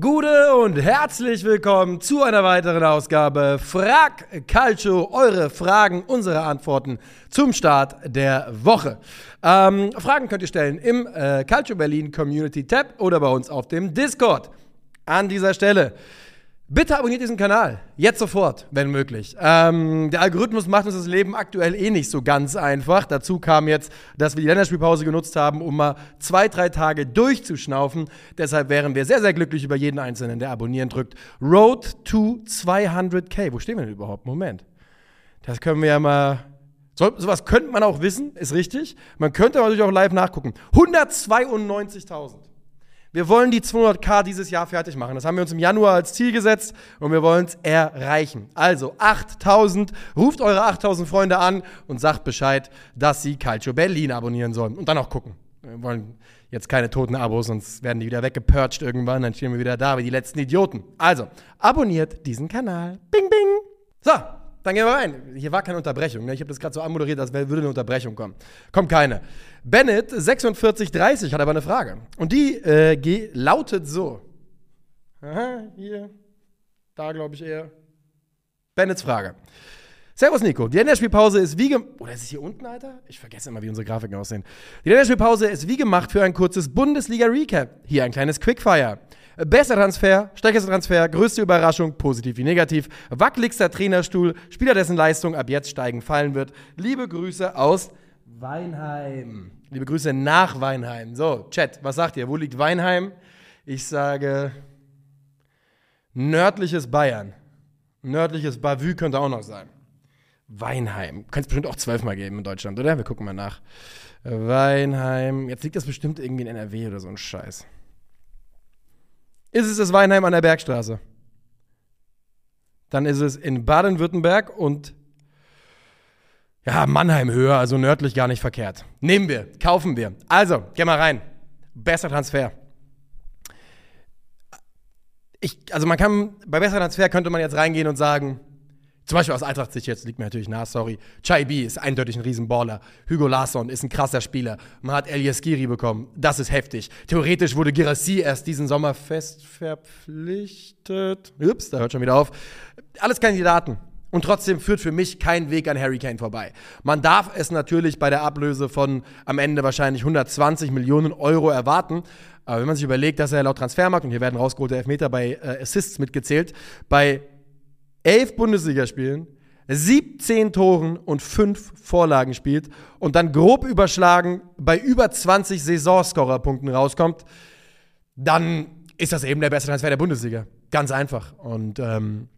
Gute und herzlich willkommen zu einer weiteren Ausgabe Frag Calcio. Eure Fragen, unsere Antworten zum Start der Woche. Ähm, Fragen könnt ihr stellen im äh, Calcio Berlin Community Tab oder bei uns auf dem Discord. An dieser Stelle Bitte abonniert diesen Kanal. Jetzt sofort, wenn möglich. Ähm, der Algorithmus macht uns das Leben aktuell eh nicht so ganz einfach. Dazu kam jetzt, dass wir die Länderspielpause genutzt haben, um mal zwei, drei Tage durchzuschnaufen. Deshalb wären wir sehr, sehr glücklich über jeden Einzelnen, der abonnieren drückt. Road to 200k. Wo stehen wir denn überhaupt? Moment. Das können wir ja mal. So, sowas könnte man auch wissen, ist richtig. Man könnte natürlich auch live nachgucken. 192.000. Wir wollen die 200k dieses Jahr fertig machen. Das haben wir uns im Januar als Ziel gesetzt und wir wollen es erreichen. Also 8000, ruft eure 8000 Freunde an und sagt Bescheid, dass sie Calcio Berlin abonnieren sollen und dann auch gucken. Wir wollen jetzt keine toten Abos, sonst werden die wieder weggepurcht irgendwann, dann stehen wir wieder da wie die letzten Idioten. Also, abonniert diesen Kanal. Bing, bing. So, dann gehen wir rein. Hier war keine Unterbrechung. Ne? Ich habe das gerade so anmoderiert, als würde eine Unterbrechung kommen. Kommt keine. Bennett 4630 hat aber eine Frage. Und die äh, lautet so. Aha, hier. Da glaube ich eher. Bennetts Frage. Servus Nico. Die Länderspielpause ist wie gemacht. Oder ist es hier unten, Alter? Ich vergesse immer, wie unsere Grafiken aussehen. Die Länderspielpause ist wie gemacht für ein kurzes Bundesliga-Recap. Hier ein kleines Quickfire. Bester Transfer, stärkster Transfer, größte Überraschung, positiv wie negativ, wackeligster Trainerstuhl, Spieler, dessen Leistung ab jetzt steigen fallen wird. Liebe Grüße aus Weinheim. Liebe Grüße nach Weinheim. So, Chat, was sagt ihr? Wo liegt Weinheim? Ich sage nördliches Bayern. Nördliches Bavü könnte auch noch sein. Weinheim. Könnte es bestimmt auch zwölfmal geben in Deutschland, oder? Wir gucken mal nach. Weinheim. Jetzt liegt das bestimmt irgendwie in NRW oder so ein Scheiß. Ist es das Weinheim an der Bergstraße? Dann ist es in Baden-Württemberg und ja, Mannheim höher, also nördlich gar nicht verkehrt. Nehmen wir, kaufen wir. Also, geh mal rein. Besser Transfer. Ich, also man kann, bei besser Transfer könnte man jetzt reingehen und sagen, zum Beispiel aus Eintracht-Sicht jetzt liegt mir natürlich nah, sorry. Chai B ist eindeutig ein Riesenballer. Hugo Larsson ist ein krasser Spieler. Man hat Elias Giri bekommen. Das ist heftig. Theoretisch wurde Girassi erst diesen Sommer fest verpflichtet. Ups, da hört schon wieder auf. Alles Kandidaten. Und trotzdem führt für mich kein Weg an Harry Kane vorbei. Man darf es natürlich bei der Ablöse von am Ende wahrscheinlich 120 Millionen Euro erwarten. Aber wenn man sich überlegt, dass er laut Transfermarkt, und hier werden rausgeholte Elfmeter bei äh, Assists mitgezählt, bei elf Bundesligaspielen, 17 Toren und 5 Vorlagen spielt und dann grob überschlagen bei über 20 Saisonscorerpunkten rauskommt, dann ist das eben der beste Transfer der Bundesliga. Ganz einfach. Und ähm,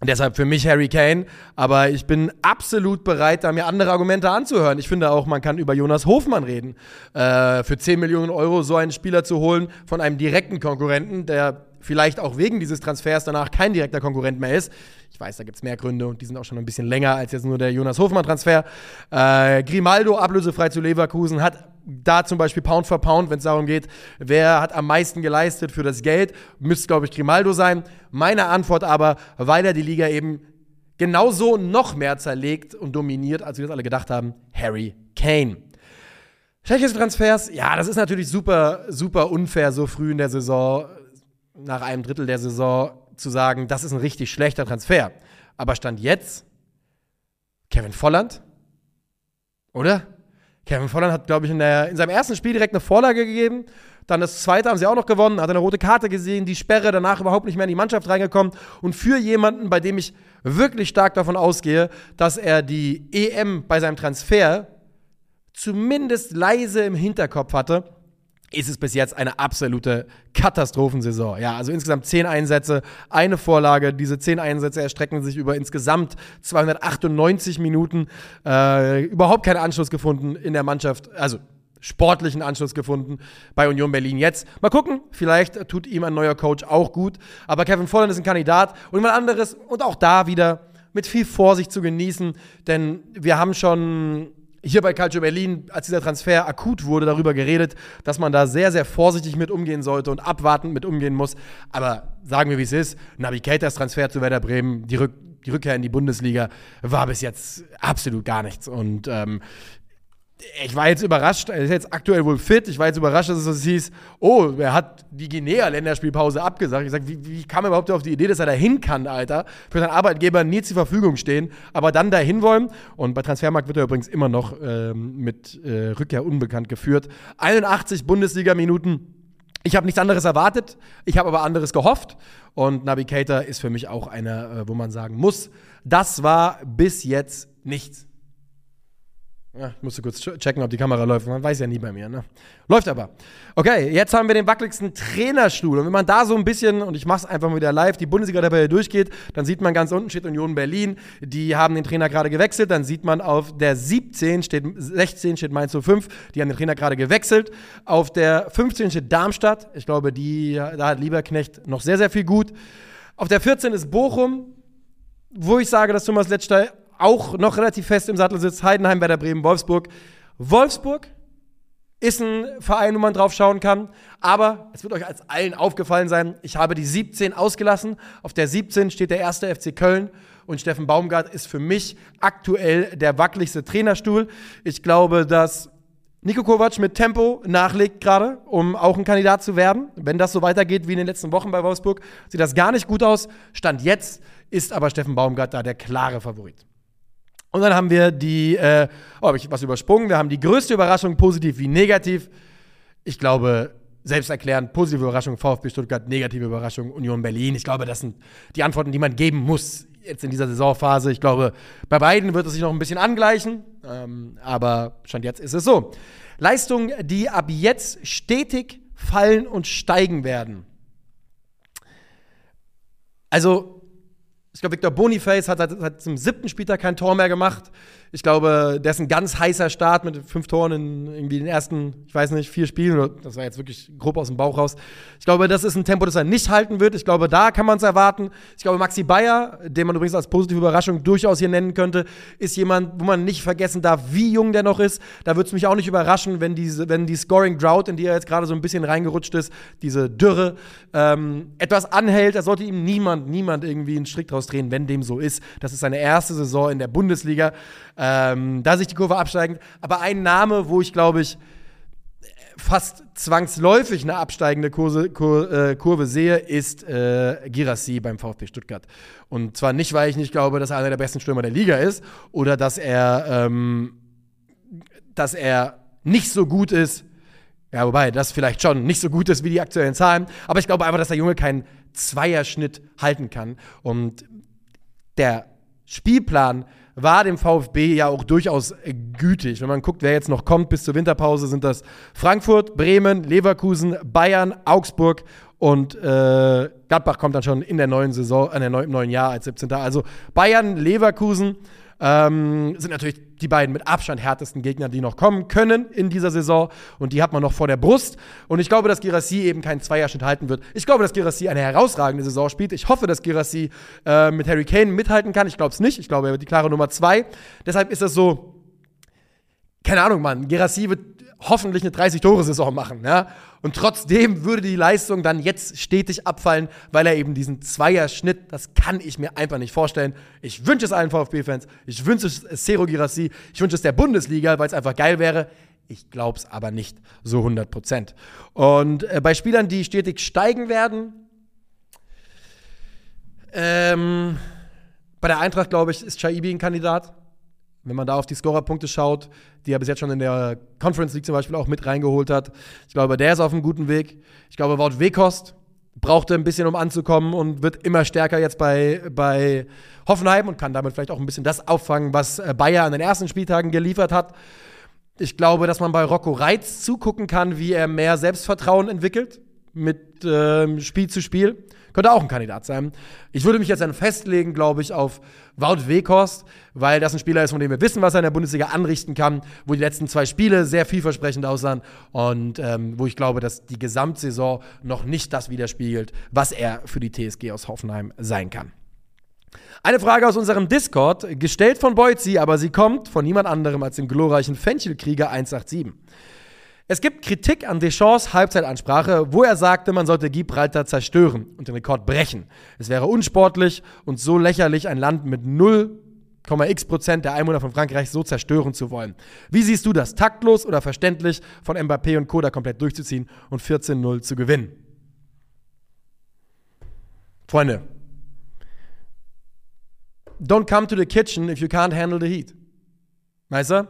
Deshalb für mich Harry Kane, aber ich bin absolut bereit, da mir andere Argumente anzuhören. Ich finde auch, man kann über Jonas Hofmann reden. Äh, für 10 Millionen Euro so einen Spieler zu holen von einem direkten Konkurrenten, der vielleicht auch wegen dieses Transfers danach kein direkter Konkurrent mehr ist. Ich weiß, da gibt es mehr Gründe und die sind auch schon ein bisschen länger als jetzt nur der Jonas Hofmann-Transfer. Äh, Grimaldo ablösefrei zu Leverkusen hat da zum Beispiel Pound for Pound, wenn es darum geht, wer hat am meisten geleistet für das Geld, müsste, glaube ich, Grimaldo sein. Meine Antwort aber, weil er die Liga eben genauso noch mehr zerlegt und dominiert, als wir das alle gedacht haben, Harry Kane. Schlechteste Transfers, ja, das ist natürlich super, super unfair, so früh in der Saison, nach einem Drittel der Saison, zu sagen, das ist ein richtig schlechter Transfer. Aber Stand jetzt, Kevin Volland, oder? Kevin Volland hat, glaube ich, in, der, in seinem ersten Spiel direkt eine Vorlage gegeben. Dann das zweite haben sie auch noch gewonnen, hat eine rote Karte gesehen, die Sperre danach überhaupt nicht mehr in die Mannschaft reingekommen. Und für jemanden, bei dem ich wirklich stark davon ausgehe, dass er die EM bei seinem Transfer zumindest leise im Hinterkopf hatte, ist es bis jetzt eine absolute Katastrophensaison. Ja, also insgesamt zehn Einsätze, eine Vorlage. Diese zehn Einsätze erstrecken sich über insgesamt 298 Minuten. Äh, überhaupt keinen Anschluss gefunden in der Mannschaft. Also sportlichen Anschluss gefunden bei Union Berlin jetzt. Mal gucken, vielleicht tut ihm ein neuer Coach auch gut. Aber Kevin Volland ist ein Kandidat und jemand anderes und auch da wieder mit viel Vorsicht zu genießen, denn wir haben schon hier bei Calcio Berlin, als dieser Transfer akut wurde, darüber geredet, dass man da sehr, sehr vorsichtig mit umgehen sollte und abwartend mit umgehen muss. Aber sagen wir, wie es ist, Navigators Transfer zu Werder Bremen, die, Rück die Rückkehr in die Bundesliga, war bis jetzt absolut gar nichts. Und ähm, ich war jetzt überrascht, er ist jetzt aktuell wohl fit. Ich war jetzt überrascht, dass es hieß, oh, er hat die Guinea-Länderspielpause abgesagt. Ich sag, wie, wie kam er überhaupt auf die Idee, dass er dahin kann, Alter? Für seinen Arbeitgeber nie zur Verfügung stehen, aber dann dahin wollen. Und bei Transfermarkt wird er übrigens immer noch ähm, mit äh, Rückkehr unbekannt geführt. 81 Bundesliga-Minuten. Ich habe nichts anderes erwartet, ich habe aber anderes gehofft. Und Navigator ist für mich auch einer, äh, wo man sagen muss, das war bis jetzt nichts. Ja, ich musste kurz checken, ob die Kamera läuft. Man weiß ja nie bei mir, ne? Läuft aber. Okay, jetzt haben wir den wackeligsten Trainerstuhl. Und wenn man da so ein bisschen, und ich mache es einfach mal wieder live, die Bundesliga dabei durchgeht, dann sieht man ganz unten steht Union Berlin. Die haben den Trainer gerade gewechselt. Dann sieht man auf der 17 steht, 16 steht Mainz 05. Die haben den Trainer gerade gewechselt. Auf der 15 steht Darmstadt. Ich glaube, die, da hat Lieberknecht noch sehr, sehr viel gut. Auf der 14 ist Bochum, wo ich sage, dass Thomas Letzter auch noch relativ fest im Sattel sitzt. Heidenheim, Werder Bremen, Wolfsburg. Wolfsburg ist ein Verein, wo man drauf schauen kann. Aber es wird euch als allen aufgefallen sein, ich habe die 17 ausgelassen. Auf der 17 steht der erste FC Köln. Und Steffen Baumgart ist für mich aktuell der wackeligste Trainerstuhl. Ich glaube, dass Nico Kovac mit Tempo nachlegt gerade, um auch ein Kandidat zu werden. Wenn das so weitergeht wie in den letzten Wochen bei Wolfsburg, sieht das gar nicht gut aus. Stand jetzt ist aber Steffen Baumgart da der klare Favorit. Und dann haben wir die, äh, oh, habe ich was übersprungen? Wir haben die größte Überraschung, positiv wie negativ. Ich glaube, selbsterklärend, positive Überraschung VfB Stuttgart, negative Überraschung Union Berlin. Ich glaube, das sind die Antworten, die man geben muss jetzt in dieser Saisonphase. Ich glaube, bei beiden wird es sich noch ein bisschen angleichen, ähm, aber schon jetzt ist es so. Leistungen, die ab jetzt stetig fallen und steigen werden. Also ich glaube, Victor Boniface hat, hat, hat, zum siebten Spieltag kein Tor mehr gemacht. Ich glaube, der ist ein ganz heißer Start mit fünf Toren in irgendwie den ersten, ich weiß nicht, vier Spielen. Das war jetzt wirklich grob aus dem Bauch raus. Ich glaube, das ist ein Tempo, das er nicht halten wird. Ich glaube, da kann man es erwarten. Ich glaube, Maxi Bayer, den man übrigens als positive Überraschung durchaus hier nennen könnte, ist jemand, wo man nicht vergessen darf, wie jung der noch ist. Da würde es mich auch nicht überraschen, wenn, diese, wenn die Scoring Drought, in die er jetzt gerade so ein bisschen reingerutscht ist, diese Dürre, ähm, etwas anhält. Da sollte ihm niemand, niemand irgendwie einen Strick draus drehen, wenn dem so ist. Das ist seine erste Saison in der Bundesliga. Ähm, da sich die Kurve absteigend. Aber ein Name, wo ich glaube ich fast zwangsläufig eine absteigende Kurse, Kur, äh, Kurve sehe, ist äh, Girassi beim VfB Stuttgart. Und zwar nicht, weil ich nicht glaube, dass er einer der besten Stürmer der Liga ist oder dass er, ähm, dass er nicht so gut ist. Ja, wobei das vielleicht schon nicht so gut ist wie die aktuellen Zahlen. Aber ich glaube einfach, dass der Junge keinen Zweierschnitt halten kann. Und der Spielplan war dem VfB ja auch durchaus gütig. Wenn man guckt, wer jetzt noch kommt bis zur Winterpause, sind das Frankfurt, Bremen, Leverkusen, Bayern, Augsburg und äh, Gladbach kommt dann schon in der neuen Saison, in der neuen, im neuen Jahr als 17. Also Bayern, Leverkusen, ähm, sind natürlich die beiden mit Abstand härtesten Gegner, die noch kommen können in dieser Saison. Und die hat man noch vor der Brust. Und ich glaube, dass Girassi eben keinen Zweierschnitt halten wird. Ich glaube, dass Girassi eine herausragende Saison spielt. Ich hoffe, dass Girassi äh, mit Harry Kane mithalten kann. Ich glaube es nicht. Ich glaube, er wird die klare Nummer zwei. Deshalb ist das so, keine Ahnung, Mann. Gerassi wird hoffentlich eine 30-Tore-Saison machen. Ja? Und trotzdem würde die Leistung dann jetzt stetig abfallen, weil er eben diesen Zweierschnitt, das kann ich mir einfach nicht vorstellen. Ich wünsche es allen VfB-Fans, ich wünsche es Cero Girassi, ich wünsche es der Bundesliga, weil es einfach geil wäre. Ich glaube es aber nicht so 100 Prozent. Und äh, bei Spielern, die stetig steigen werden, ähm, bei der Eintracht, glaube ich, ist Chaibi ein Kandidat. Wenn man da auf die Scorerpunkte schaut, die er bis jetzt schon in der Conference League zum Beispiel auch mit reingeholt hat, ich glaube, der ist auf einem guten Weg. Ich glaube, Wout Wekost brauchte ein bisschen, um anzukommen und wird immer stärker jetzt bei, bei Hoffenheim und kann damit vielleicht auch ein bisschen das auffangen, was äh, Bayer an den ersten Spieltagen geliefert hat. Ich glaube, dass man bei Rocco Reitz zugucken kann, wie er mehr Selbstvertrauen entwickelt mit äh, Spiel zu Spiel. Könnte auch ein Kandidat sein. Ich würde mich jetzt dann festlegen, glaube ich, auf Wout Weghorst, weil das ein Spieler ist, von dem wir wissen, was er in der Bundesliga anrichten kann, wo die letzten zwei Spiele sehr vielversprechend aussahen und ähm, wo ich glaube, dass die Gesamtsaison noch nicht das widerspiegelt, was er für die TSG aus Hoffenheim sein kann. Eine Frage aus unserem Discord, gestellt von Boyzi, aber sie kommt von niemand anderem als dem glorreichen Fenchelkrieger 187. Es gibt Kritik an Deschamps Halbzeitansprache, wo er sagte, man sollte Gibraltar zerstören und den Rekord brechen. Es wäre unsportlich und so lächerlich, ein Land mit null x Prozent der Einwohner von Frankreich so zerstören zu wollen. Wie siehst du das? Taktlos oder verständlich von Mbappé und Koda komplett durchzuziehen und 14-0 zu gewinnen? Freunde, don't come to the kitchen if you can't handle the heat. Du?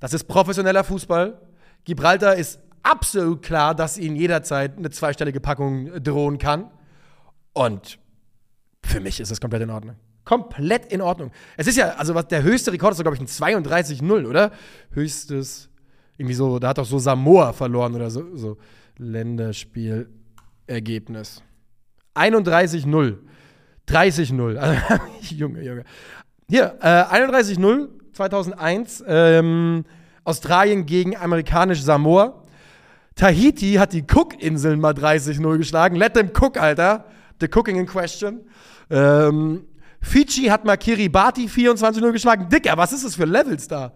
Das ist professioneller Fußball. Gibraltar ist absolut klar, dass ihnen jederzeit eine zweistellige Packung drohen kann. Und für mich ist es komplett in Ordnung. Komplett in Ordnung. Es ist ja, also der höchste Rekord ist, glaube ich, ein 32-0, oder? Höchstes, irgendwie so, da hat doch so Samoa verloren oder so, so Länderspielergebnis. 31-0. 30-0. Also, Junge, Junge. Hier, äh, 31-0, 2001. Ähm, Australien gegen amerikanisch Samoa. Tahiti hat die Cook-Inseln mal 30-0 geschlagen. Let them cook, Alter. The cooking in question. Ähm, Fiji hat mal Kiribati 24-0 geschlagen. Dicker, was ist das für Levels da?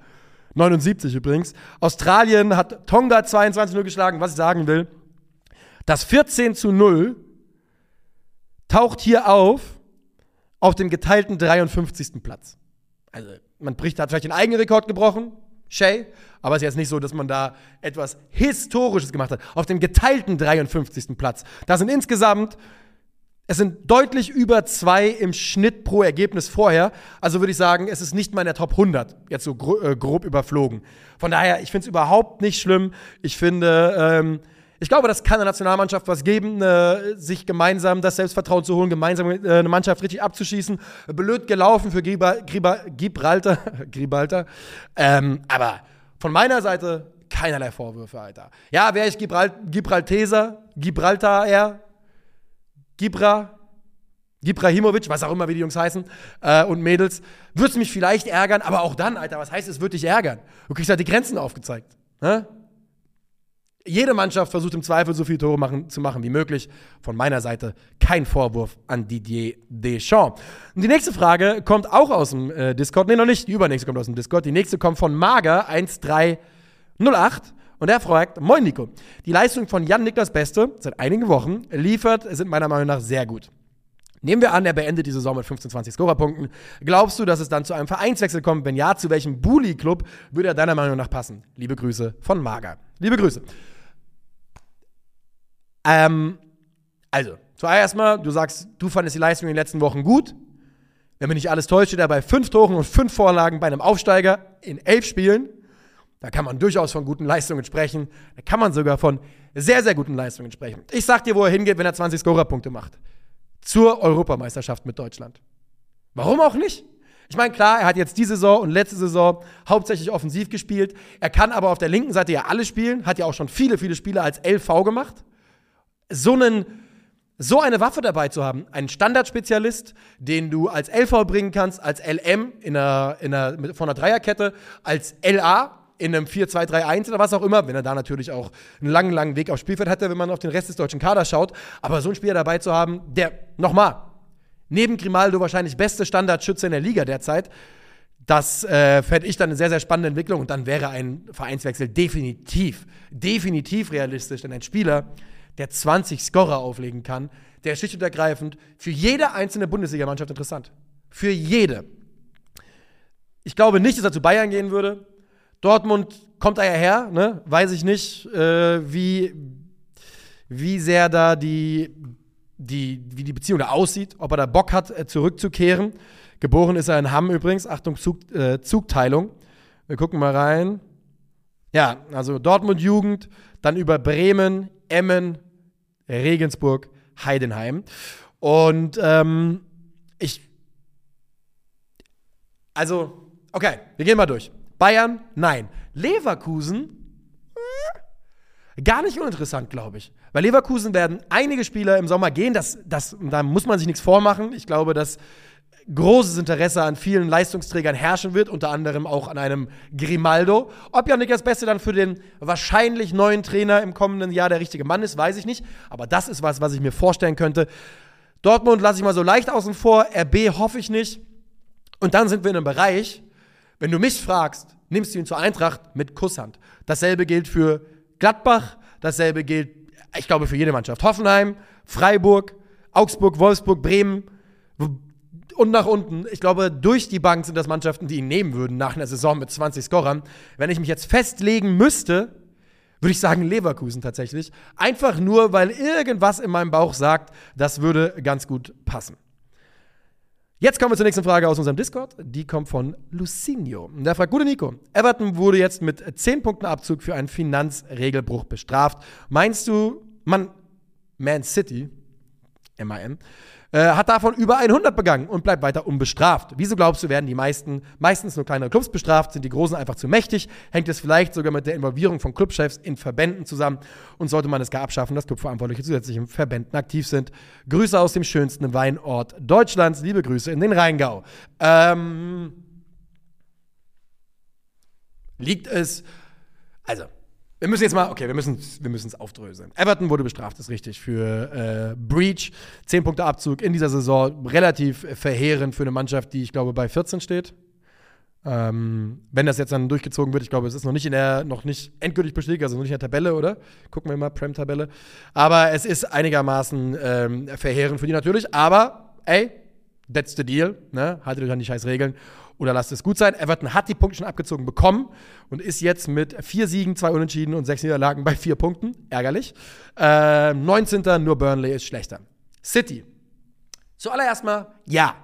79 übrigens. Australien hat Tonga 22-0 geschlagen. Was ich sagen will, das 14 zu 0 taucht hier auf auf dem geteilten 53. Platz. Also, man bricht, hat vielleicht den eigenen Rekord gebrochen, Shay, aber es ist jetzt nicht so, dass man da etwas Historisches gemacht hat. Auf dem geteilten 53. Platz. Da sind insgesamt es sind deutlich über zwei im Schnitt pro Ergebnis vorher. Also würde ich sagen, es ist nicht mal in der Top 100, jetzt so äh, grob überflogen. Von daher, ich finde es überhaupt nicht schlimm. Ich finde, ähm, ich glaube, das kann der Nationalmannschaft was geben, äh, sich gemeinsam das Selbstvertrauen zu holen, gemeinsam äh, eine Mannschaft richtig abzuschießen. Blöd gelaufen für Gibraltar. Gibraltar. Gibraltar. Ähm, aber von meiner Seite keinerlei Vorwürfe, Alter. Ja, wäre ich Gibralt Gibralteser, Gibraltar eher, Gibra, Gibrahimovic, was auch immer, wie die Jungs heißen, äh, und Mädels, würde es mich vielleicht ärgern, aber auch dann, Alter, was heißt, es wird dich ärgern? Du kriegst halt die Grenzen aufgezeigt. Ne? Jede Mannschaft versucht im Zweifel so viele Tore machen, zu machen wie möglich. Von meiner Seite kein Vorwurf an Didier Deschamps. Und die nächste Frage kommt auch aus dem äh, Discord. Nee, noch nicht. Die übernächste kommt aus dem Discord. Die nächste kommt von Mager 1308. Und er fragt, moin Nico, die Leistung von Jan Niklas Beste seit einigen Wochen liefert, sind meiner Meinung nach sehr gut. Nehmen wir an, er beendet die Saison mit 15, 20 Scorerpunkten. Glaubst du, dass es dann zu einem Vereinswechsel kommt? Wenn ja, zu welchem Bully-Club würde er deiner Meinung nach passen? Liebe Grüße von Mager. Liebe Grüße. Ähm, also, zuerst mal, du sagst, du fandest die Leistung in den letzten Wochen gut. Wenn mich nicht alles täuscht, steht er bei fünf Toren und fünf Vorlagen bei einem Aufsteiger in elf Spielen. Da kann man durchaus von guten Leistungen sprechen. Da kann man sogar von sehr, sehr guten Leistungen sprechen. Ich sag dir, wo er hingeht, wenn er 20 Scorerpunkte macht. Zur Europameisterschaft mit Deutschland. Warum auch nicht? Ich meine, klar, er hat jetzt diese Saison und letzte Saison hauptsächlich offensiv gespielt. Er kann aber auf der linken Seite ja alle spielen, hat ja auch schon viele, viele Spiele als LV gemacht. So einen so eine Waffe dabei zu haben, einen Standardspezialist, den du als LV bringen kannst, als LM in einer, in einer, von einer Dreierkette, als LA in einem 4-2-3-1 oder was auch immer, wenn er da natürlich auch einen langen, langen Weg aufs Spielfeld hatte, wenn man auf den Rest des deutschen Kaders schaut. Aber so einen Spieler dabei zu haben, der, nochmal, neben Grimaldo wahrscheinlich beste Standardschütze in der Liga derzeit, das äh, fände ich dann eine sehr, sehr spannende Entwicklung und dann wäre ein Vereinswechsel definitiv, definitiv realistisch. Denn ein Spieler, der 20 Scorer auflegen kann, der schlicht und ergreifend für jede einzelne Bundesligamannschaft interessant. Für jede. Ich glaube nicht, dass er zu Bayern gehen würde. Dortmund kommt da ja her, ne? weiß ich nicht, äh, wie, wie sehr da die, die, wie die Beziehung da aussieht, ob er da Bock hat, äh, zurückzukehren. Geboren ist er in Hamm übrigens, Achtung, Zug, äh, Zugteilung. Wir gucken mal rein. Ja, also Dortmund-Jugend, dann über Bremen, Emmen, Regensburg, Heidenheim. Und ähm, ich. Also, okay, wir gehen mal durch. Bayern, nein. Leverkusen, äh, gar nicht uninteressant, glaube ich. Bei Leverkusen werden einige Spieler im Sommer gehen. Das, das, da muss man sich nichts vormachen. Ich glaube, dass großes Interesse an vielen Leistungsträgern herrschen wird, unter anderem auch an einem Grimaldo. Ob Janik das Beste dann für den wahrscheinlich neuen Trainer im kommenden Jahr der richtige Mann ist, weiß ich nicht. Aber das ist was, was ich mir vorstellen könnte. Dortmund lasse ich mal so leicht außen vor, RB hoffe ich nicht. Und dann sind wir in einem Bereich, wenn du mich fragst, nimmst du ihn zur Eintracht mit Kusshand. Dasselbe gilt für Gladbach, dasselbe gilt, ich glaube, für jede Mannschaft. Hoffenheim, Freiburg, Augsburg, Wolfsburg, Bremen. Und nach unten. Ich glaube, durch die Bank sind das Mannschaften, die ihn nehmen würden nach einer Saison mit 20 Scorern. Wenn ich mich jetzt festlegen müsste, würde ich sagen Leverkusen tatsächlich. Einfach nur, weil irgendwas in meinem Bauch sagt, das würde ganz gut passen. Jetzt kommen wir zur nächsten Frage aus unserem Discord. Die kommt von Lucinho. Der fragt, gute Nico, Everton wurde jetzt mit 10 Punkten Abzug für einen Finanzregelbruch bestraft. Meinst du, man, Man City, MAN, äh, hat davon über 100 begangen und bleibt weiter unbestraft. Wieso glaubst du, werden die meisten, meistens nur kleinere Clubs bestraft? Sind die Großen einfach zu mächtig? Hängt es vielleicht sogar mit der Involvierung von Clubchefs in Verbänden zusammen? Und sollte man es gar abschaffen, dass Clubverantwortliche zusätzlich in Verbänden aktiv sind? Grüße aus dem schönsten Weinort Deutschlands. Liebe Grüße in den Rheingau. Ähm, liegt es, also wir müssen jetzt mal, okay, wir müssen wir es aufdröseln. Everton wurde bestraft, ist richtig, für äh, Breach. Zehn Punkte Abzug in dieser Saison. Relativ verheerend für eine Mannschaft, die ich glaube bei 14 steht. Ähm, wenn das jetzt dann durchgezogen wird, ich glaube, es ist noch nicht in der, noch nicht endgültig bestätigt, also noch nicht in der Tabelle, oder? Gucken wir mal, Prem-Tabelle. Aber es ist einigermaßen ähm, verheerend für die natürlich. Aber, ey, that's the deal, ne? Haltet euch an die scheiß Regeln oder lasst es gut sein. Everton hat die Punkte schon abgezogen bekommen und ist jetzt mit vier Siegen, zwei Unentschieden und sechs Niederlagen bei vier Punkten. Ärgerlich. Äh, 19. nur Burnley ist schlechter. City. Zuallererst mal, ja.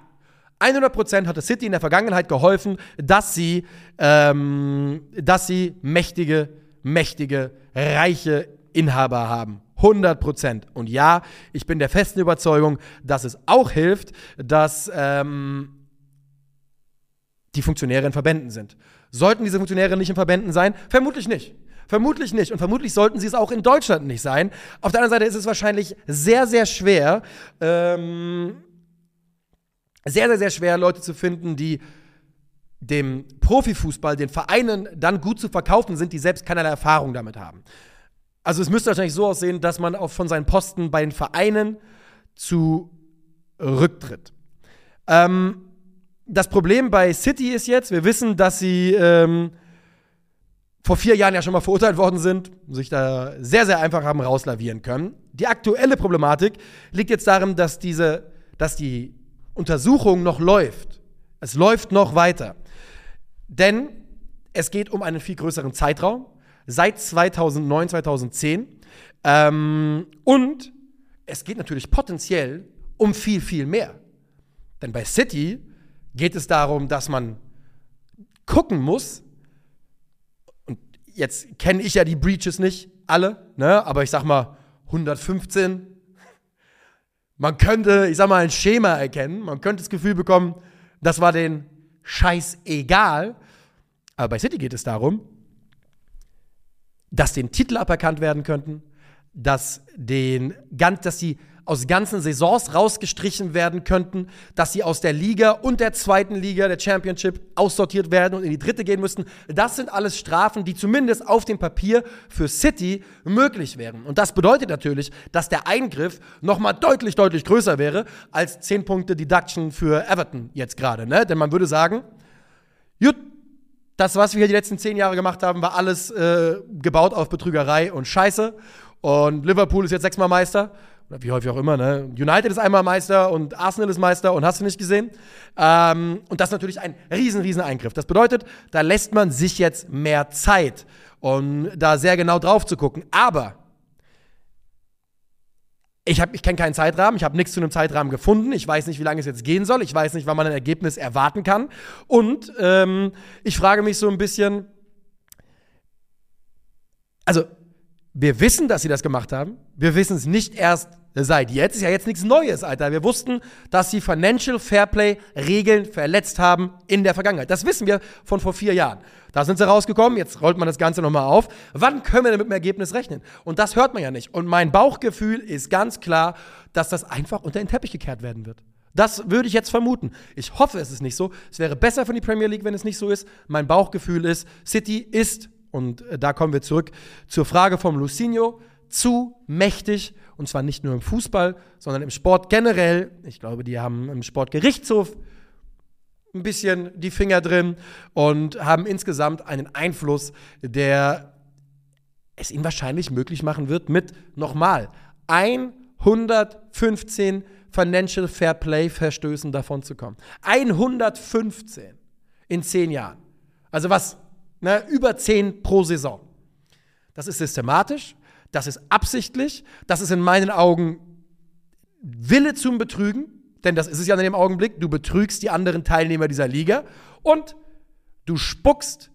100% hatte City in der Vergangenheit geholfen, dass sie, ähm, dass sie mächtige, mächtige, reiche Inhaber haben. 100% Und ja, ich bin der festen Überzeugung, dass es auch hilft, dass ähm, die Funktionäre in Verbänden sind. Sollten diese Funktionäre nicht in Verbänden sein? Vermutlich nicht. Vermutlich nicht. Und vermutlich sollten sie es auch in Deutschland nicht sein. Auf der anderen Seite ist es wahrscheinlich sehr, sehr schwer, ähm, sehr, sehr, sehr schwer, Leute zu finden, die dem Profifußball, den Vereinen dann gut zu verkaufen sind, die selbst keinerlei Erfahrung damit haben. Also es müsste wahrscheinlich so aussehen, dass man auch von seinen Posten bei den Vereinen zurücktritt. Ähm, das Problem bei City ist jetzt, wir wissen, dass sie ähm, vor vier Jahren ja schon mal verurteilt worden sind, sich da sehr, sehr einfach haben rauslavieren können. Die aktuelle Problematik liegt jetzt darin, dass diese, dass die Untersuchung noch läuft. Es läuft noch weiter. Denn es geht um einen viel größeren Zeitraum, seit 2009, 2010. Ähm, und es geht natürlich potenziell um viel, viel mehr. Denn bei City geht es darum, dass man gucken muss, und jetzt kenne ich ja die Breaches nicht alle, ne, aber ich sag mal 115. Man könnte, ich sag mal, ein Schema erkennen, man könnte das Gefühl bekommen, das war den Scheiß egal. Aber bei City geht es darum, dass den Titel aberkannt werden könnten, dass, den, dass die aus ganzen Saisons rausgestrichen werden könnten, dass sie aus der Liga und der zweiten Liga, der Championship, aussortiert werden und in die dritte gehen müssten. Das sind alles Strafen, die zumindest auf dem Papier für City möglich wären. Und das bedeutet natürlich, dass der Eingriff nochmal deutlich, deutlich größer wäre als 10 Punkte Deduction für Everton jetzt gerade. Ne? Denn man würde sagen, gut, das, was wir hier die letzten zehn Jahre gemacht haben, war alles äh, gebaut auf Betrügerei und Scheiße. Und Liverpool ist jetzt sechsmal Meister oder wie häufig auch immer, ne? United ist einmal Meister und Arsenal ist Meister und hast du nicht gesehen. Ähm, und das ist natürlich ein riesen, riesen Eingriff. Das bedeutet, da lässt man sich jetzt mehr Zeit, um da sehr genau drauf zu gucken. Aber ich, ich kenne keinen Zeitrahmen, ich habe nichts zu einem Zeitrahmen gefunden, ich weiß nicht, wie lange es jetzt gehen soll, ich weiß nicht, wann man ein Ergebnis erwarten kann. Und ähm, ich frage mich so ein bisschen, also wir wissen, dass sie das gemacht haben. Wir wissen es nicht erst seit jetzt. Ist ja jetzt nichts Neues, Alter. Wir wussten, dass sie Financial Fairplay Regeln verletzt haben in der Vergangenheit. Das wissen wir von vor vier Jahren. Da sind sie rausgekommen. Jetzt rollt man das Ganze nochmal auf. Wann können wir denn mit dem Ergebnis rechnen? Und das hört man ja nicht. Und mein Bauchgefühl ist ganz klar, dass das einfach unter den Teppich gekehrt werden wird. Das würde ich jetzt vermuten. Ich hoffe, es ist nicht so. Es wäre besser für die Premier League, wenn es nicht so ist. Mein Bauchgefühl ist, City ist und äh, da kommen wir zurück zur Frage vom Lucinho. Zu mächtig, und zwar nicht nur im Fußball, sondern im Sport generell. Ich glaube, die haben im Sportgerichtshof ein bisschen die Finger drin und haben insgesamt einen Einfluss, der es ihnen wahrscheinlich möglich machen wird, mit nochmal 115 Financial Fair Play Verstößen davon zu kommen. 115 in zehn Jahren. Also was? Ne, über 10 pro Saison. Das ist systematisch, das ist absichtlich, das ist in meinen Augen Wille zum Betrügen, denn das ist es ja in dem Augenblick. Du betrügst die anderen Teilnehmer dieser Liga und du spuckst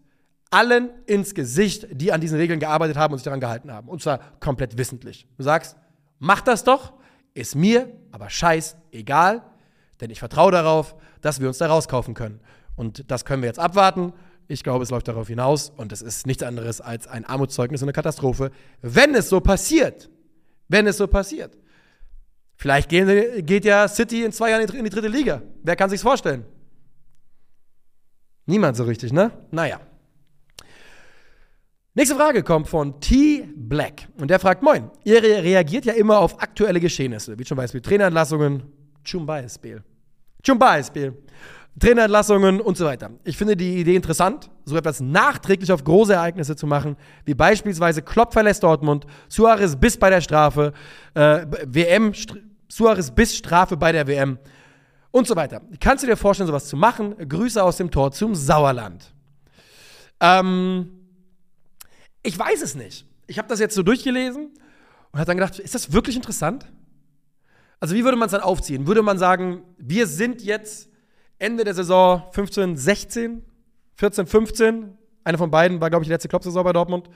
allen ins Gesicht, die an diesen Regeln gearbeitet haben und sich daran gehalten haben. Und zwar komplett wissentlich. Du sagst, mach das doch, ist mir aber scheiß egal, denn ich vertraue darauf, dass wir uns da rauskaufen können. Und das können wir jetzt abwarten. Ich glaube, es läuft darauf hinaus und es ist nichts anderes als ein Armutszeugnis und eine Katastrophe, wenn es so passiert. Wenn es so passiert. Vielleicht gehen, geht ja City in zwei Jahren in die dritte Liga. Wer kann sich's vorstellen? Niemand so richtig, ne? Naja. Nächste Frage kommt von T. Black. Und der fragt: Moin, ihr reagiert ja immer auf aktuelle Geschehnisse, wie zum Beispiel Trainerentlassungen, zum Beispiel. Zum Beispiel. Trainerentlassungen und so weiter. Ich finde die Idee interessant, so etwas nachträglich auf große Ereignisse zu machen, wie beispielsweise Klopp verlässt Dortmund, Suarez bis bei der Strafe, äh, WM, Suarez bis Strafe bei der WM und so weiter. Kannst du dir vorstellen, sowas zu machen? Grüße aus dem Tor zum Sauerland. Ähm, ich weiß es nicht. Ich habe das jetzt so durchgelesen und habe dann gedacht, ist das wirklich interessant? Also wie würde man es dann aufziehen? Würde man sagen, wir sind jetzt Ende der Saison 15, 16, 14, 15. Eine von beiden war, glaube ich, die letzte Klopp-Saison bei Dortmund.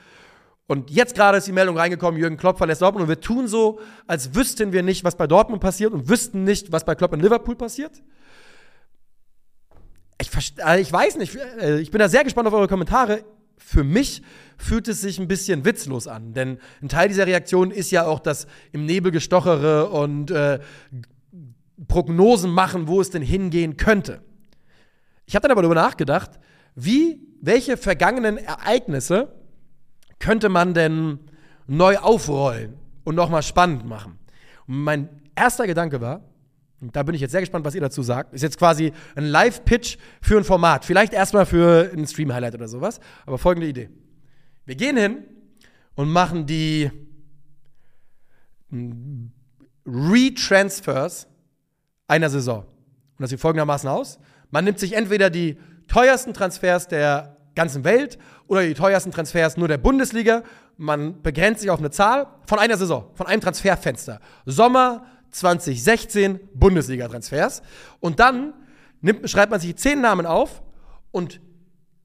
Und jetzt gerade ist die Meldung reingekommen, Jürgen Klopp verlässt Dortmund und wir tun so, als wüssten wir nicht, was bei Dortmund passiert und wüssten nicht, was bei Klopp in Liverpool passiert. Ich, äh, ich weiß nicht, äh, ich bin da sehr gespannt auf eure Kommentare für mich fühlt es sich ein bisschen witzlos an. Denn ein Teil dieser Reaktion ist ja auch das im Nebel gestochere und äh, Prognosen machen, wo es denn hingehen könnte. Ich habe dann aber darüber nachgedacht, wie, welche vergangenen Ereignisse könnte man denn neu aufrollen und nochmal spannend machen. Und mein erster Gedanke war, und da bin ich jetzt sehr gespannt, was ihr dazu sagt. Ist jetzt quasi ein Live-Pitch für ein Format. Vielleicht erstmal für ein Stream-Highlight oder sowas. Aber folgende Idee. Wir gehen hin und machen die Retransfers einer Saison. Und das sieht folgendermaßen aus. Man nimmt sich entweder die teuersten Transfers der ganzen Welt oder die teuersten Transfers nur der Bundesliga. Man begrenzt sich auf eine Zahl von einer Saison, von einem Transferfenster. Sommer, 2016 Bundesliga-Transfers. Und dann nimmt, schreibt man sich zehn Namen auf und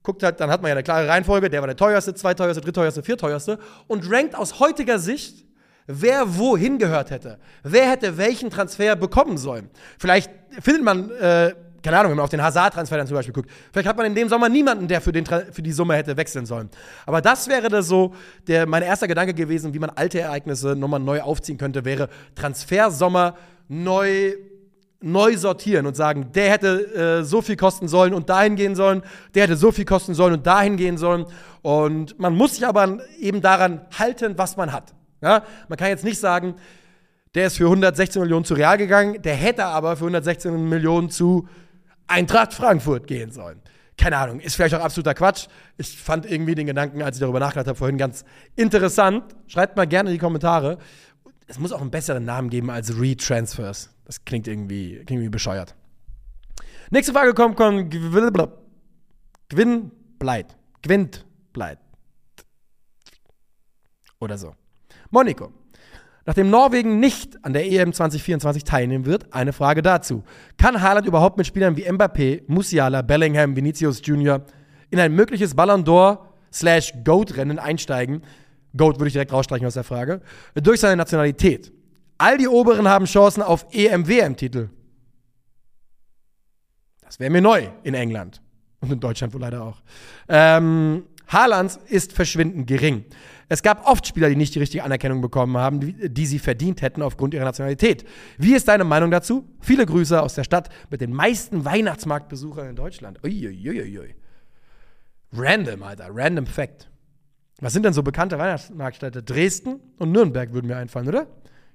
guckt halt, dann hat man ja eine klare Reihenfolge, der war der teuerste, zweiteuerste, drittteuerste, vierteuerste und rankt aus heutiger Sicht, wer wohin gehört hätte. Wer hätte welchen Transfer bekommen sollen. Vielleicht findet man äh, keine Ahnung, wenn man auf den Hazard-Transfer dann zum Beispiel guckt, vielleicht hat man in dem Sommer niemanden, der für, den, für die Summe hätte wechseln sollen. Aber das wäre das so, der, mein erster Gedanke gewesen, wie man alte Ereignisse nochmal neu aufziehen könnte, wäre Transfersommer neu neu sortieren und sagen, der hätte äh, so viel kosten sollen und dahin gehen sollen, der hätte so viel kosten sollen und dahin gehen sollen. Und man muss sich aber eben daran halten, was man hat. Ja? Man kann jetzt nicht sagen, der ist für 116 Millionen zu Real gegangen, der hätte aber für 116 Millionen zu Eintracht Frankfurt gehen sollen. Keine Ahnung, ist vielleicht auch absoluter Quatsch. Ich fand irgendwie den Gedanken, als ich darüber nachgedacht habe, vorhin ganz interessant. Schreibt mal gerne in die Kommentare. Es muss auch einen besseren Namen geben als Retransfers. Das klingt irgendwie, klingt irgendwie bescheuert. Nächste Frage kommt von Gwyn Bleit. Gwent Bleit. Oder so. Moniko. Nachdem Norwegen nicht an der EM 2024 teilnehmen wird, eine Frage dazu. Kann Haaland überhaupt mit Spielern wie Mbappé, Musiala, Bellingham, Vinicius Jr. in ein mögliches Ballon d'Or slash Goat-Rennen einsteigen? Goat würde ich direkt rausstreichen aus der Frage. Durch seine Nationalität. All die Oberen haben Chancen auf EM-WM-Titel. Das wäre mir neu in England. Und in Deutschland wohl leider auch. Ähm, Haalands ist verschwindend gering. Es gab oft Spieler, die nicht die richtige Anerkennung bekommen haben, die, die, sie verdient hätten aufgrund ihrer Nationalität. Wie ist deine Meinung dazu? Viele Grüße aus der Stadt mit den meisten Weihnachtsmarktbesuchern in Deutschland. Uiuiuiui. Random, Alter. Random Fact. Was sind denn so bekannte Weihnachtsmarktstädte? Dresden und Nürnberg würden mir einfallen, oder?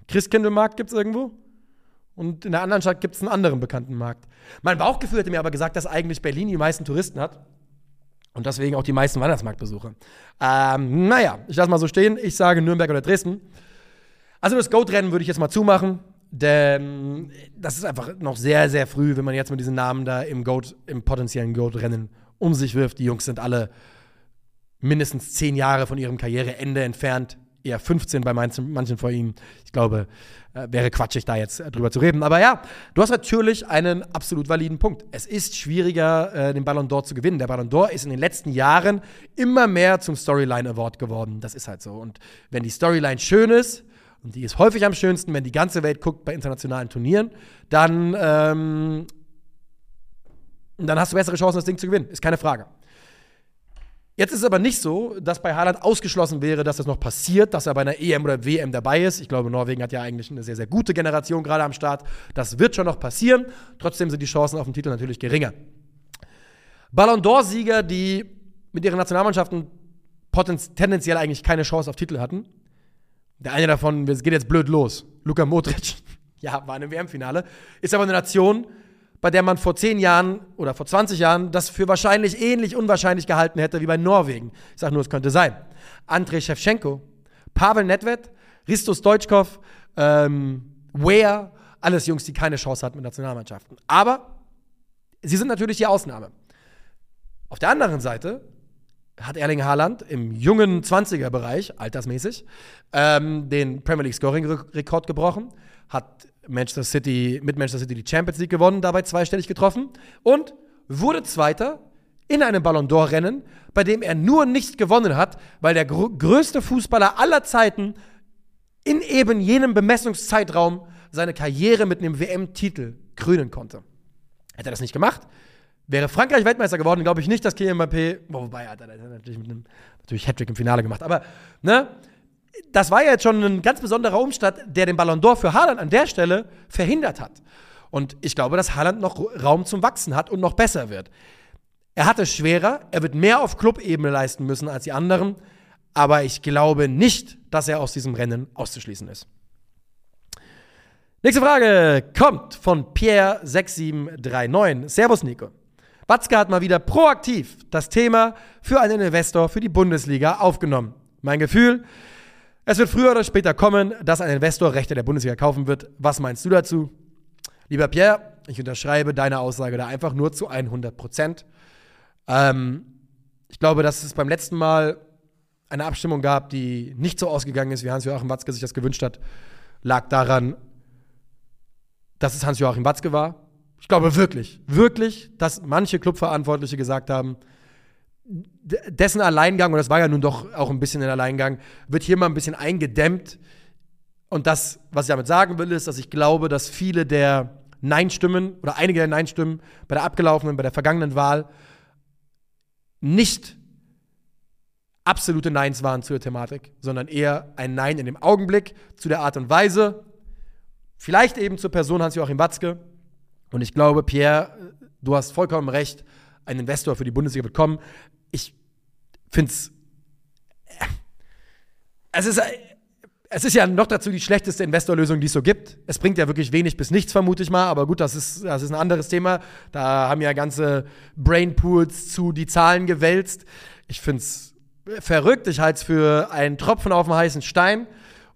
Christkindlmarkt gibt es irgendwo? Und in der anderen Stadt gibt es einen anderen bekannten Markt. Mein Bauchgefühl hätte mir aber gesagt, dass eigentlich Berlin die meisten Touristen hat. Und deswegen auch die meisten Weihnachtsmarktbesucher. Ähm, naja, ich lasse mal so stehen. Ich sage Nürnberg oder Dresden. Also das Goat-Rennen würde ich jetzt mal zumachen. denn das ist einfach noch sehr, sehr früh, wenn man jetzt mit diesen Namen da im Goat, im potenziellen Goat-Rennen um sich wirft. Die Jungs sind alle mindestens zehn Jahre von ihrem Karriereende entfernt eher 15 bei manchen, manchen von ihnen. Ich glaube, äh, wäre quatschig, da jetzt äh, drüber zu reden. Aber ja, du hast natürlich einen absolut validen Punkt. Es ist schwieriger, äh, den Ballon d'Or zu gewinnen. Der Ballon d'Or ist in den letzten Jahren immer mehr zum Storyline Award geworden. Das ist halt so. Und wenn die Storyline schön ist, und die ist häufig am schönsten, wenn die ganze Welt guckt bei internationalen Turnieren, dann, ähm, dann hast du bessere Chancen, das Ding zu gewinnen. Ist keine Frage. Jetzt ist es aber nicht so, dass bei Haaland ausgeschlossen wäre, dass das noch passiert, dass er bei einer EM oder WM dabei ist. Ich glaube, Norwegen hat ja eigentlich eine sehr, sehr gute Generation gerade am Start. Das wird schon noch passieren. Trotzdem sind die Chancen auf den Titel natürlich geringer. Ballon d'Or-Sieger, die mit ihren Nationalmannschaften tendenziell eigentlich keine Chance auf Titel hatten. Der eine davon, es geht jetzt blöd los, Luka Modric, ja, war in einem WM-Finale, ist aber eine Nation, bei der man vor 10 Jahren oder vor 20 Jahren das für wahrscheinlich ähnlich unwahrscheinlich gehalten hätte wie bei Norwegen. Ich sage nur, es könnte sein. Andrei Shevchenko, Pavel Nedved, Ristos Deutschkov, ähm, Weah, alles Jungs, die keine Chance hatten mit Nationalmannschaften. Aber sie sind natürlich die Ausnahme. Auf der anderen Seite hat Erling Haaland im jungen 20er-Bereich, altersmäßig, ähm, den Premier League Scoring-Rekord gebrochen, hat Manchester City, mit Manchester City die Champions League gewonnen, dabei zweistellig getroffen und wurde Zweiter in einem Ballon d'Or-Rennen, bei dem er nur nicht gewonnen hat, weil der gr größte Fußballer aller Zeiten in eben jenem Bemessungszeitraum seine Karriere mit einem WM-Titel krönen konnte. Hätte er das nicht gemacht, wäre Frankreich Weltmeister geworden, glaube ich nicht, dass Kylian Mbappé, wobei hat er natürlich mit einem natürlich Hattrick im Finale gemacht, aber ne, das war ja jetzt schon ein ganz besonderer Umstand, der den Ballon d'Or für Haaland an der Stelle verhindert hat. Und ich glaube, dass Haaland noch Raum zum Wachsen hat und noch besser wird. Er hat es schwerer, er wird mehr auf Clubebene leisten müssen als die anderen, aber ich glaube nicht, dass er aus diesem Rennen auszuschließen ist. Nächste Frage kommt von Pierre6739. Servus, Nico. Watzke hat mal wieder proaktiv das Thema für einen Investor für die Bundesliga aufgenommen. Mein Gefühl, es wird früher oder später kommen, dass ein Investor Rechte der Bundesliga kaufen wird. Was meinst du dazu? Lieber Pierre, ich unterschreibe deine Aussage da einfach nur zu 100 Prozent. Ähm, ich glaube, dass es beim letzten Mal eine Abstimmung gab, die nicht so ausgegangen ist, wie Hans-Joachim Watzke sich das gewünscht hat, lag daran, dass es Hans-Joachim Watzke war. Ich glaube wirklich, wirklich, dass manche Clubverantwortliche gesagt haben, dessen Alleingang, und das war ja nun doch auch ein bisschen ein Alleingang, wird hier mal ein bisschen eingedämmt. Und das, was ich damit sagen will, ist, dass ich glaube, dass viele der Nein-Stimmen oder einige der Nein-Stimmen bei der abgelaufenen, bei der vergangenen Wahl nicht absolute Neins waren zur Thematik, sondern eher ein Nein in dem Augenblick zu der Art und Weise, vielleicht eben zur Person Hans-Joachim Watzke. Und ich glaube, Pierre, du hast vollkommen recht, ein Investor für die Bundesliga wird kommen ich finde es. Es ist, es ist ja noch dazu die schlechteste Investorlösung, die es so gibt. Es bringt ja wirklich wenig bis nichts, vermute ich mal. Aber gut, das ist, das ist ein anderes Thema. Da haben ja ganze Brainpools zu die Zahlen gewälzt. Ich finde es verrückt. Ich halte es für einen Tropfen auf dem heißen Stein.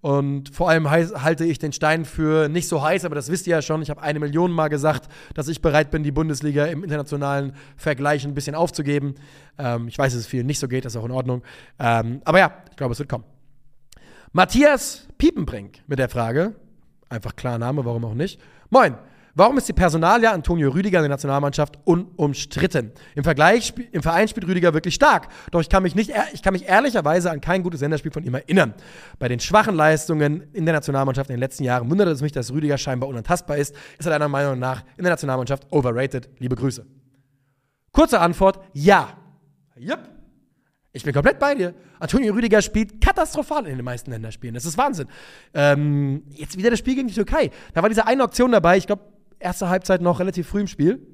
Und vor allem halte ich den Stein für nicht so heiß, aber das wisst ihr ja schon. Ich habe eine Million Mal gesagt, dass ich bereit bin, die Bundesliga im internationalen Vergleich ein bisschen aufzugeben. Ähm, ich weiß, dass es vielen nicht so geht, das ist auch in Ordnung. Ähm, aber ja, ich glaube, es wird kommen. Matthias Piepenbrink mit der Frage, einfach klar Name, warum auch nicht. Moin, Warum ist die Personalie Antonio Rüdiger in der Nationalmannschaft unumstritten? Im, Vergleich, Im Verein spielt Rüdiger wirklich stark, doch ich kann, mich nicht, ich kann mich ehrlicherweise an kein gutes Länderspiel von ihm erinnern. Bei den schwachen Leistungen in der Nationalmannschaft in den letzten Jahren wundert es mich, dass Rüdiger scheinbar unantastbar ist. Ist er deiner Meinung nach in der Nationalmannschaft overrated? Liebe Grüße. Kurze Antwort, ja. Jupp. Ich bin komplett bei dir. Antonio Rüdiger spielt katastrophal in den meisten Länderspielen. Das ist Wahnsinn. Ähm, jetzt wieder das Spiel gegen die Türkei. Da war diese eine Option dabei, ich glaube, erste Halbzeit noch relativ früh im Spiel,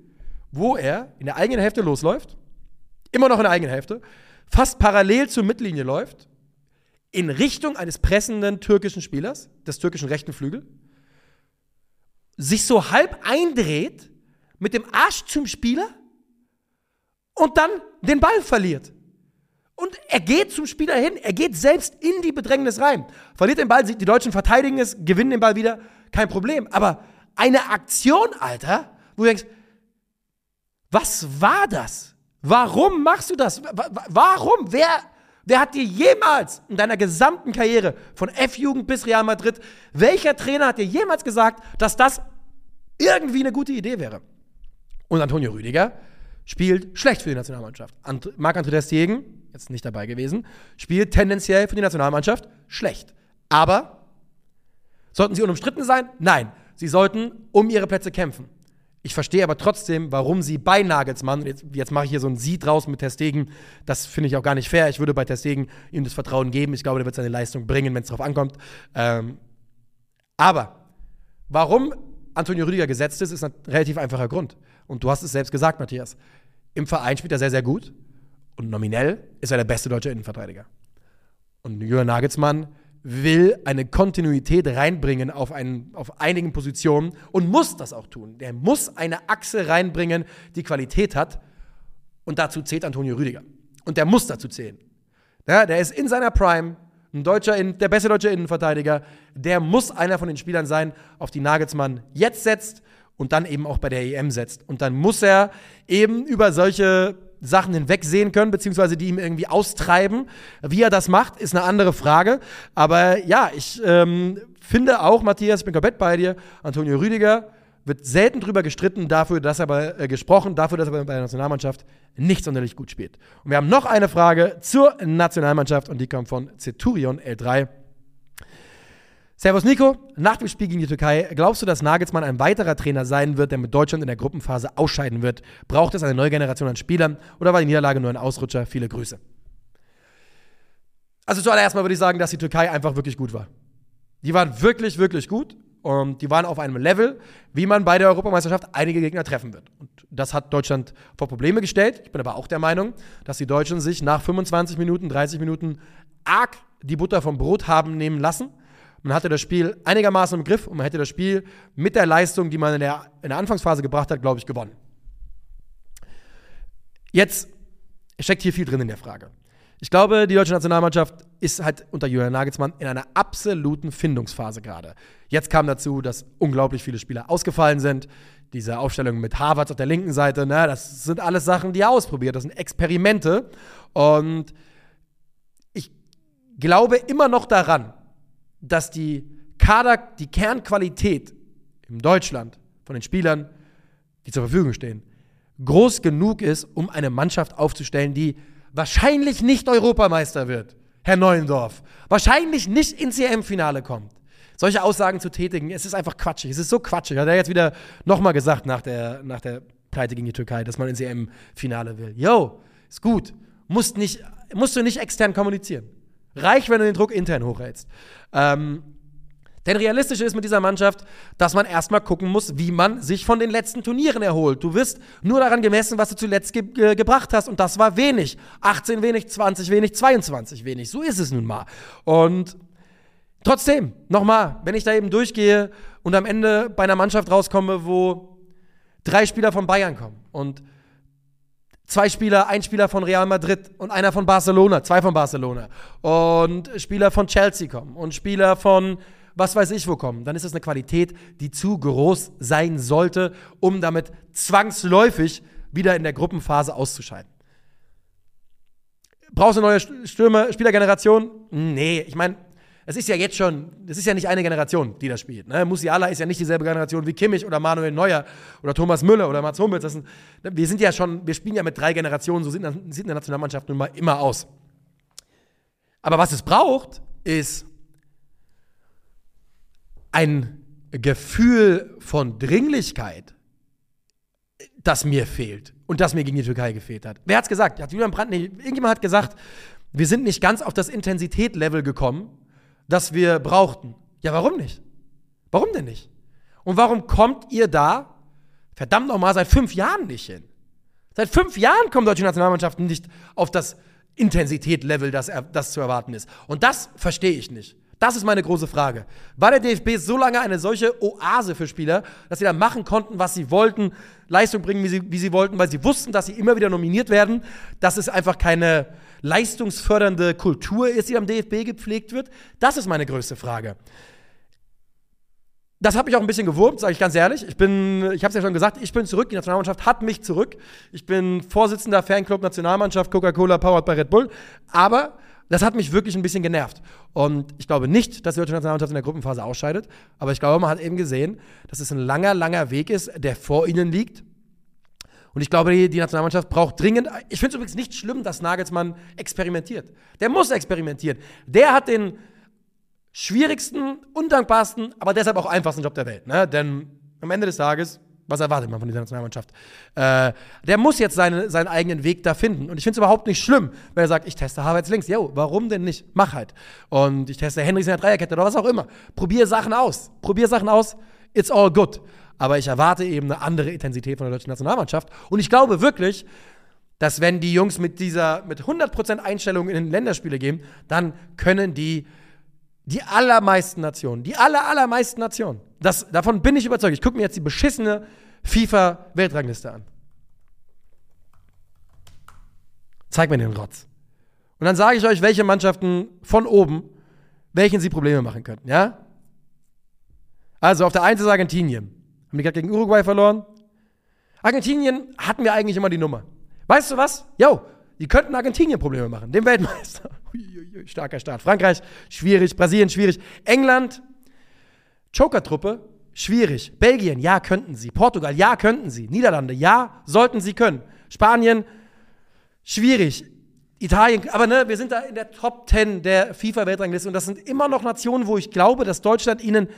wo er in der eigenen Hälfte losläuft, immer noch in der eigenen Hälfte, fast parallel zur Mittellinie läuft, in Richtung eines pressenden türkischen Spielers, des türkischen rechten Flügel, sich so halb eindreht, mit dem Arsch zum Spieler und dann den Ball verliert. Und er geht zum Spieler hin, er geht selbst in die Bedrängnis rein. Verliert den Ball, die Deutschen verteidigen es, gewinnen den Ball wieder, kein Problem. Aber eine Aktion, Alter, wo du denkst, was war das? Warum machst du das? Warum? Wer, wer hat dir jemals in deiner gesamten Karriere von F-Jugend bis Real Madrid, welcher Trainer hat dir jemals gesagt, dass das irgendwie eine gute Idee wäre? Und Antonio Rüdiger spielt schlecht für die Nationalmannschaft. Marc-André Stegen, jetzt nicht dabei gewesen, spielt tendenziell für die Nationalmannschaft schlecht. Aber sollten sie unumstritten sein? Nein. Sie sollten um ihre Plätze kämpfen. Ich verstehe aber trotzdem, warum sie bei Nagelsmann, jetzt, jetzt mache ich hier so ein Sie draußen mit Testegen, das finde ich auch gar nicht fair. Ich würde bei Testegen ihm das Vertrauen geben. Ich glaube, der wird seine Leistung bringen, wenn es darauf ankommt. Ähm, aber warum Antonio Rüdiger gesetzt ist, ist ein relativ einfacher Grund. Und du hast es selbst gesagt, Matthias. Im Verein spielt er sehr, sehr gut. Und nominell ist er der beste deutsche Innenverteidiger. Und Jürgen Nagelsmann will eine Kontinuität reinbringen auf, einen, auf einigen Positionen und muss das auch tun. Der muss eine Achse reinbringen, die Qualität hat. Und dazu zählt Antonio Rüdiger. Und der muss dazu zählen. Ja, der ist in seiner Prime, ein deutscher, der beste deutsche Innenverteidiger. Der muss einer von den Spielern sein, auf die Nagelsmann jetzt setzt und dann eben auch bei der EM setzt. Und dann muss er eben über solche Sachen hinwegsehen können, beziehungsweise die ihm irgendwie austreiben. Wie er das macht, ist eine andere Frage. Aber ja, ich ähm, finde auch, Matthias, ich bin komplett bei dir, Antonio Rüdiger wird selten drüber gestritten, dafür, dass er bei, äh, gesprochen, dafür, dass er bei der Nationalmannschaft nicht sonderlich gut spielt. Und wir haben noch eine Frage zur Nationalmannschaft und die kommt von Centurion L3. Servus Nico, nach dem Spiel gegen die Türkei, glaubst du, dass Nagelsmann ein weiterer Trainer sein wird, der mit Deutschland in der Gruppenphase ausscheiden wird? Braucht es eine neue Generation an Spielern oder war die Niederlage nur ein Ausrutscher? Viele Grüße. Also zuallererst mal würde ich sagen, dass die Türkei einfach wirklich gut war. Die waren wirklich, wirklich gut und die waren auf einem Level, wie man bei der Europameisterschaft einige Gegner treffen wird. Und das hat Deutschland vor Probleme gestellt. Ich bin aber auch der Meinung, dass die Deutschen sich nach 25 Minuten, 30 Minuten arg die Butter vom Brot haben nehmen lassen man hatte das Spiel einigermaßen im Griff und man hätte das Spiel mit der Leistung, die man in der, in der Anfangsphase gebracht hat, glaube ich, gewonnen. Jetzt steckt hier viel drin in der Frage. Ich glaube, die deutsche Nationalmannschaft ist halt unter Julian Nagelsmann in einer absoluten Findungsphase gerade. Jetzt kam dazu, dass unglaublich viele Spieler ausgefallen sind. Diese Aufstellung mit Harvard auf der linken Seite, ne, das sind alles Sachen, die er ausprobiert. Das sind Experimente. Und ich glaube immer noch daran, dass die Kader, die Kernqualität in Deutschland von den Spielern, die zur Verfügung stehen, groß genug ist, um eine Mannschaft aufzustellen, die wahrscheinlich nicht Europameister wird, Herr Neuendorf, wahrscheinlich nicht ins EM-Finale kommt. Solche Aussagen zu tätigen, es ist einfach quatschig. Es ist so quatschig. Hat er jetzt wieder nochmal gesagt nach der, nach der Pleite gegen die Türkei, dass man ins EM-Finale will. Yo, ist gut. Musst, nicht, musst du nicht extern kommunizieren. Reich, wenn du den Druck intern hochhältst. Ähm, denn realistisch ist mit dieser Mannschaft, dass man erstmal gucken muss, wie man sich von den letzten Turnieren erholt. Du wirst nur daran gemessen, was du zuletzt ge ge gebracht hast. Und das war wenig. 18 wenig, 20 wenig, 22 wenig. So ist es nun mal. Und trotzdem, nochmal, wenn ich da eben durchgehe und am Ende bei einer Mannschaft rauskomme, wo drei Spieler von Bayern kommen und zwei Spieler, ein Spieler von Real Madrid und einer von Barcelona, zwei von Barcelona und Spieler von Chelsea kommen und Spieler von was weiß ich wo kommen, dann ist das eine Qualität, die zu groß sein sollte, um damit zwangsläufig wieder in der Gruppenphase auszuscheiden. Brauchst du eine neue Stürmer, Spielergeneration? Nee, ich meine, es ist ja jetzt schon, es ist ja nicht eine Generation, die das spielt. Ne? Musiala ist ja nicht dieselbe Generation wie Kimmich oder Manuel Neuer oder Thomas Müller oder Mats Hummels. Sind, wir sind ja schon, wir spielen ja mit drei Generationen, so sieht, sieht eine Nationalmannschaft nun mal immer aus. Aber was es braucht, ist ein Gefühl von Dringlichkeit, das mir fehlt und das mir gegen die Türkei gefehlt hat. Wer hat's gesagt? Hat Julian Brandt, nee, irgendjemand hat gesagt, wir sind nicht ganz auf das Intensitätlevel gekommen, das wir brauchten. Ja, warum nicht? Warum denn nicht? Und warum kommt ihr da, verdammt nochmal, seit fünf Jahren nicht hin? Seit fünf Jahren kommen deutsche Nationalmannschaften nicht auf das Intensitätlevel, das, das zu erwarten ist. Und das verstehe ich nicht. Das ist meine große Frage. War der DFB so lange eine solche Oase für Spieler, dass sie da machen konnten, was sie wollten, Leistung bringen, wie sie, wie sie wollten, weil sie wussten, dass sie immer wieder nominiert werden, dass es einfach keine leistungsfördernde Kultur ist, die am DFB gepflegt wird? Das ist meine größte Frage. das hat mich auch ein bisschen gewurmt, sage ich ganz ehrlich. Ich bin, ich habe es ja schon gesagt, ich bin zurück. Die Nationalmannschaft hat mich zurück. Ich bin Vorsitzender Fanclub Nationalmannschaft Coca-Cola powered by Red Bull. Aber das hat mich wirklich ein bisschen genervt. Und ich glaube nicht, dass die deutsche Nationalmannschaft in der Gruppenphase ausscheidet. Aber ich glaube, man hat eben gesehen, dass es ein langer, langer Weg ist, der vor ihnen liegt. Und ich glaube, die, Nationalmannschaft braucht dringend. Ich finde es übrigens nicht schlimm, dass Nagelsmann experimentiert. Der muss experimentieren. Der hat den schwierigsten, undankbarsten, aber deshalb auch einfachsten Job der Welt. Ne? Denn am Ende des Tages, was erwartet man von dieser Nationalmannschaft? Äh, der muss jetzt seine, seinen eigenen Weg da finden. Und ich finde es überhaupt nicht schlimm, wenn er sagt, ich teste Havertz links. Jo, warum denn nicht? Mach halt. Und ich teste Henrys in der Dreierkette oder was auch immer. Probier Sachen aus. Probier Sachen aus. It's all good. Aber ich erwarte eben eine andere Intensität von der deutschen Nationalmannschaft. Und ich glaube wirklich, dass wenn die Jungs mit dieser, mit 100% Einstellung in Länderspiele gehen, dann können die die allermeisten Nationen, die aller, allermeisten Nationen, das, davon bin ich überzeugt. Ich gucke mir jetzt die beschissene FIFA-Weltrangliste an. Zeig mir den Rotz. Und dann sage ich euch, welche Mannschaften von oben, welchen sie Probleme machen könnten, ja? Also auf der einen ist Argentinien. Haben die gerade gegen Uruguay verloren? Argentinien hatten wir eigentlich immer die Nummer. Weißt du was? Jo, die könnten Argentinien Probleme machen, dem Weltmeister. Starker Start. Frankreich, schwierig. Brasilien, schwierig. England, Joker-Truppe, schwierig. Belgien, ja, könnten sie. Portugal, ja, könnten sie. Niederlande, ja, sollten sie können. Spanien, schwierig. Italien, aber ne, wir sind da in der Top 10 der FIFA-Weltrangliste und das sind immer noch Nationen, wo ich glaube, dass Deutschland ihnen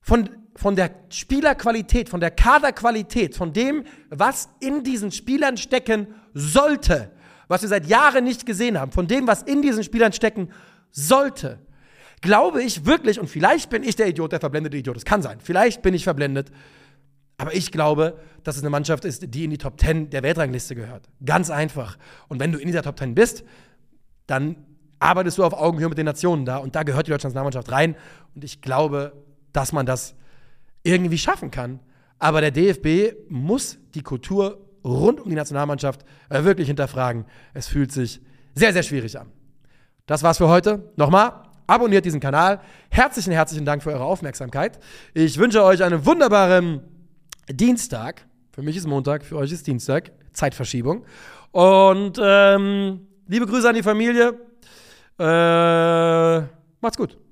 von, von der Spielerqualität, von der Kaderqualität, von dem, was in diesen Spielern stecken sollte, was wir seit Jahren nicht gesehen haben, von dem, was in diesen Spielern stecken sollte, glaube ich wirklich, und vielleicht bin ich der Idiot, der verblendete Idiot, das kann sein, vielleicht bin ich verblendet, aber ich glaube, dass es eine Mannschaft ist, die in die Top 10 der Weltrangliste gehört. Ganz einfach. Und wenn du in dieser Top 10 bist, dann arbeitest du auf Augenhöhe mit den Nationen da und da gehört die deutsche Nationalmannschaft rein. Und ich glaube, dass man das irgendwie schaffen kann. Aber der DFB muss die Kultur rund um die Nationalmannschaft äh, wirklich hinterfragen. Es fühlt sich sehr, sehr schwierig an. Das war's für heute. Nochmal, abonniert diesen Kanal. Herzlichen, herzlichen Dank für eure Aufmerksamkeit. Ich wünsche euch einen wunderbaren Dienstag. Für mich ist Montag, für euch ist Dienstag. Zeitverschiebung. Und ähm, liebe Grüße an die Familie. Äh, macht's gut.